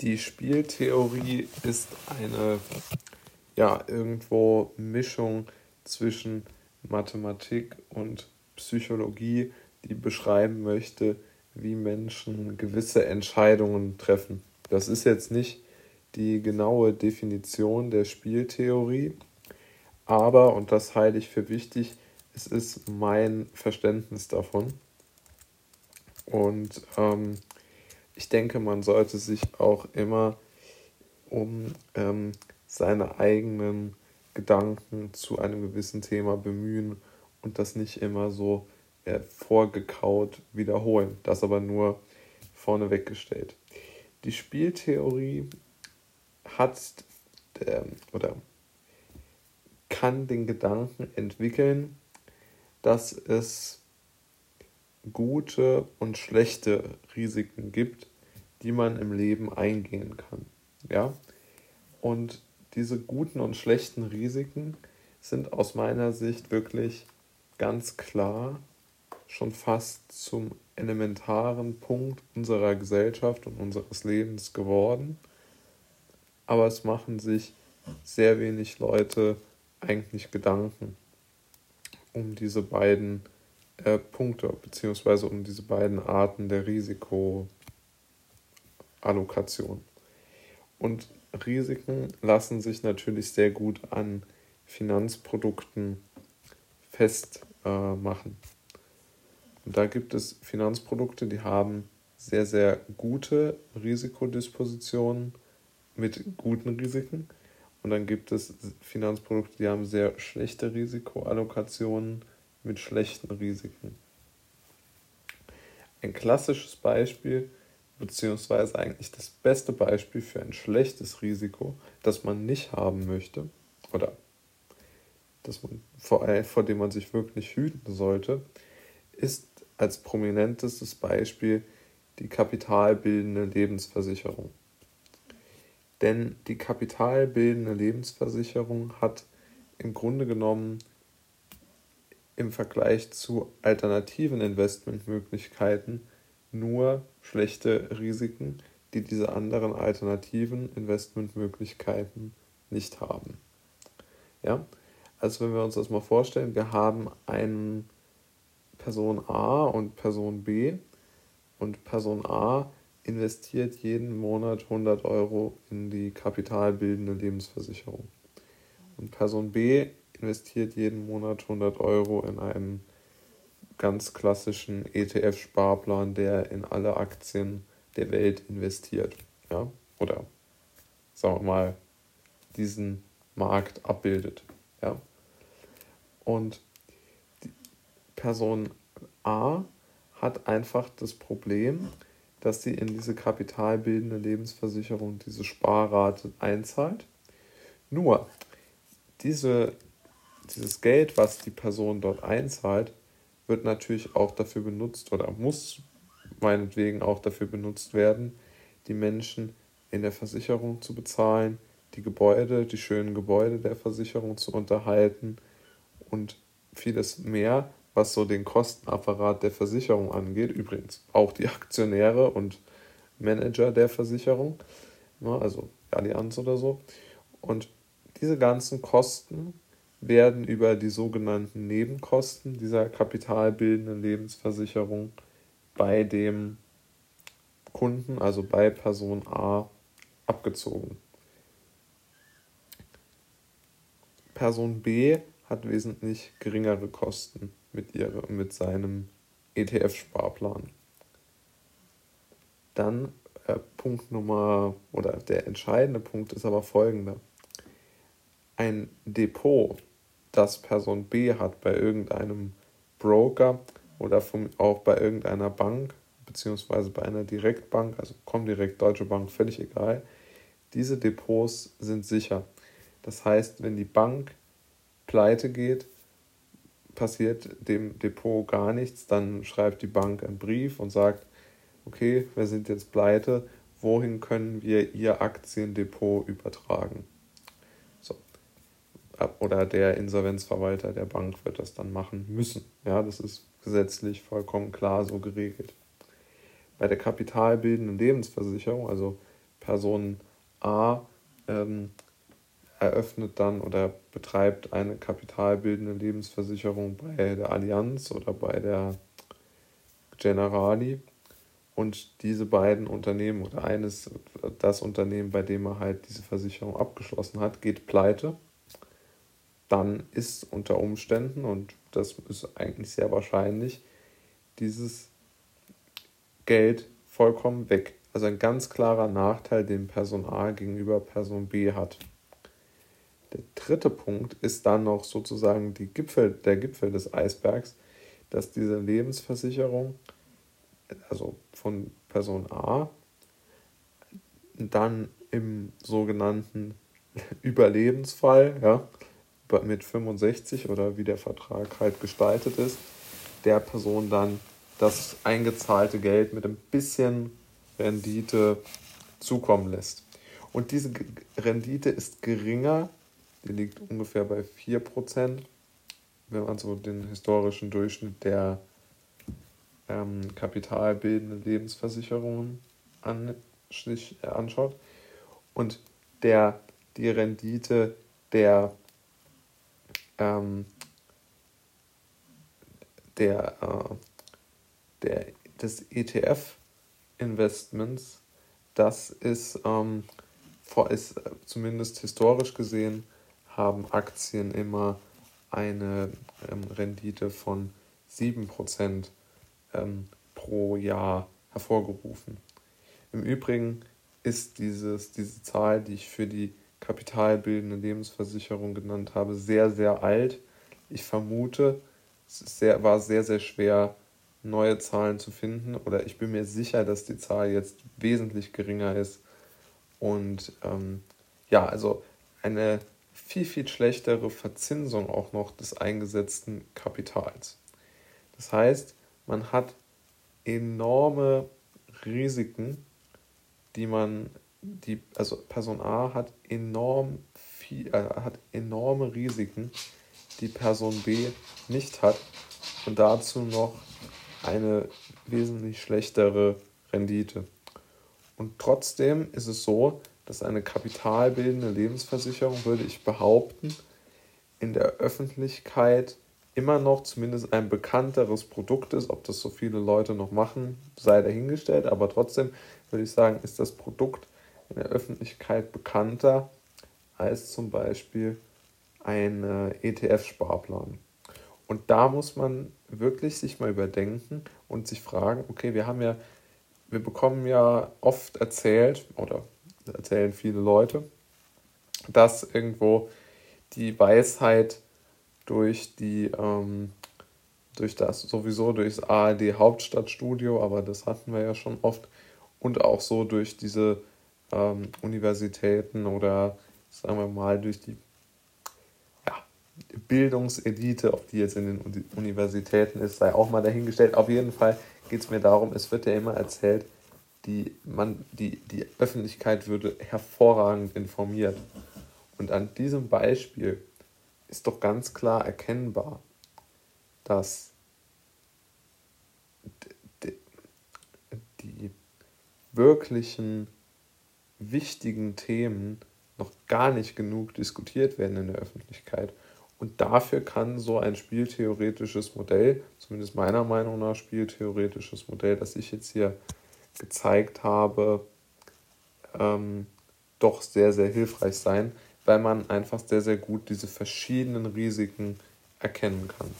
Die Spieltheorie ist eine ja irgendwo Mischung zwischen Mathematik und Psychologie, die beschreiben möchte, wie Menschen gewisse Entscheidungen treffen. Das ist jetzt nicht die genaue Definition der Spieltheorie, aber, und das halte ich für wichtig, es ist mein Verständnis davon. Und ähm, ich denke, man sollte sich auch immer um ähm, seine eigenen Gedanken zu einem gewissen Thema bemühen und das nicht immer so äh, vorgekaut wiederholen. Das aber nur vorneweg gestellt. Die Spieltheorie hat äh, oder kann den Gedanken entwickeln, dass es gute und schlechte Risiken gibt, die man im Leben eingehen kann. Ja? Und diese guten und schlechten Risiken sind aus meiner Sicht wirklich ganz klar schon fast zum elementaren Punkt unserer Gesellschaft und unseres Lebens geworden. Aber es machen sich sehr wenig Leute eigentlich Gedanken um diese beiden äh, Punkte, beziehungsweise um diese beiden Arten der Risikoallokation. Und Risiken lassen sich natürlich sehr gut an Finanzprodukten festmachen. Äh, und da gibt es Finanzprodukte, die haben sehr, sehr gute Risikodispositionen mit guten Risiken. Und dann gibt es Finanzprodukte, die haben sehr schlechte Risikoallokationen mit schlechten Risiken. Ein klassisches Beispiel, beziehungsweise eigentlich das beste Beispiel für ein schlechtes Risiko, das man nicht haben möchte, oder das man, vor, vor dem man sich wirklich hüten sollte, ist als prominentestes Beispiel die kapitalbildende Lebensversicherung. Denn die kapitalbildende Lebensversicherung hat im Grunde genommen im Vergleich zu alternativen Investmentmöglichkeiten nur schlechte Risiken, die diese anderen alternativen Investmentmöglichkeiten nicht haben. Ja? Also wenn wir uns das mal vorstellen, wir haben einen Person A und Person B und Person A investiert jeden Monat 100 Euro in die kapitalbildende Lebensversicherung. Und Person B investiert jeden Monat 100 Euro in einen ganz klassischen ETF-Sparplan, der in alle Aktien der Welt investiert. Ja? Oder sagen wir mal, diesen Markt abbildet. Ja? Und Person A hat einfach das Problem, dass sie in diese kapitalbildende Lebensversicherung diese Sparrate einzahlt. Nur diese, dieses Geld, was die Person dort einzahlt, wird natürlich auch dafür benutzt oder muss meinetwegen auch dafür benutzt werden, die Menschen in der Versicherung zu bezahlen, die Gebäude, die schönen Gebäude der Versicherung zu unterhalten und vieles mehr, was so den Kostenapparat der Versicherung angeht. Übrigens auch die Aktionäre und Manager der Versicherung, ne, also Allianz oder so. Und diese ganzen Kosten werden über die sogenannten Nebenkosten dieser kapitalbildenden Lebensversicherung bei dem Kunden, also bei Person A, abgezogen. Person B hat wesentlich geringere Kosten mit, ihre, mit seinem ETF-Sparplan. Dann äh, Punkt Nummer oder der entscheidende Punkt ist aber folgender. Ein Depot, das Person B hat bei irgendeinem Broker oder vom, auch bei irgendeiner Bank, beziehungsweise bei einer Direktbank, also Comdirect, Deutsche Bank, völlig egal, diese Depots sind sicher. Das heißt, wenn die Bank pleite geht, passiert dem Depot gar nichts, dann schreibt die Bank einen Brief und sagt, okay, wir sind jetzt pleite, wohin können wir Ihr Aktiendepot übertragen? Oder der Insolvenzverwalter der Bank wird das dann machen müssen. Ja, das ist gesetzlich vollkommen klar so geregelt. Bei der kapitalbildenden Lebensversicherung, also Person A ähm, eröffnet dann oder betreibt eine kapitalbildende Lebensversicherung bei der Allianz oder bei der Generali. Und diese beiden Unternehmen oder eines, das Unternehmen, bei dem er halt diese Versicherung abgeschlossen hat, geht pleite. Dann ist unter Umständen, und das ist eigentlich sehr wahrscheinlich, dieses Geld vollkommen weg. Also ein ganz klarer Nachteil, den Person A gegenüber Person B hat. Der dritte Punkt ist dann noch sozusagen die Gipfel, der Gipfel des Eisbergs, dass diese Lebensversicherung, also von Person A, dann im sogenannten Überlebensfall, ja, mit 65 oder wie der Vertrag halt gestaltet ist, der Person dann das eingezahlte Geld mit ein bisschen Rendite zukommen lässt. Und diese Rendite ist geringer, die liegt ungefähr bei 4%, wenn man so den historischen Durchschnitt der ähm, kapitalbildenden Lebensversicherungen an, sich, anschaut. Und der, die Rendite der, ähm, der, äh, der, des ETF-Investments, das ist, ähm, ist äh, zumindest historisch gesehen, haben Aktien immer eine ähm, Rendite von 7% ähm, pro Jahr hervorgerufen. Im Übrigen ist dieses, diese Zahl, die ich für die kapitalbildende Lebensversicherung genannt habe, sehr, sehr alt. Ich vermute, es sehr, war sehr, sehr schwer, neue Zahlen zu finden. Oder ich bin mir sicher, dass die Zahl jetzt wesentlich geringer ist. Und ähm, ja, also eine viel, viel schlechtere Verzinsung auch noch des eingesetzten Kapitals. Das heißt, man hat enorme Risiken, die man, die, also Person A hat enorm viel, äh, hat enorme Risiken, die Person B nicht hat und dazu noch eine wesentlich schlechtere Rendite. Und trotzdem ist es so, dass eine kapitalbildende Lebensversicherung, würde ich behaupten, in der Öffentlichkeit immer noch zumindest ein bekannteres Produkt ist. Ob das so viele Leute noch machen, sei dahingestellt. Aber trotzdem würde ich sagen, ist das Produkt in der Öffentlichkeit bekannter als zum Beispiel ein ETF-Sparplan. Und da muss man wirklich sich mal überdenken und sich fragen, okay, wir haben ja, wir bekommen ja oft erzählt, oder erzählen viele Leute, dass irgendwo die Weisheit durch die ähm, durch das sowieso durchs ARD Hauptstadtstudio, aber das hatten wir ja schon oft und auch so durch diese ähm, Universitäten oder sagen wir mal durch die ja, Bildungselite, ob die jetzt in den Universitäten ist, sei auch mal dahingestellt. Auf jeden Fall geht es mir darum, es wird ja immer erzählt, die, man, die, die Öffentlichkeit würde hervorragend informiert. Und an diesem Beispiel ist doch ganz klar erkennbar, dass die wirklichen wichtigen Themen noch gar nicht genug diskutiert werden in der Öffentlichkeit. Und dafür kann so ein spieltheoretisches Modell, zumindest meiner Meinung nach spieltheoretisches Modell, das ich jetzt hier gezeigt habe, ähm, doch sehr, sehr hilfreich sein, weil man einfach sehr, sehr gut diese verschiedenen Risiken erkennen kann.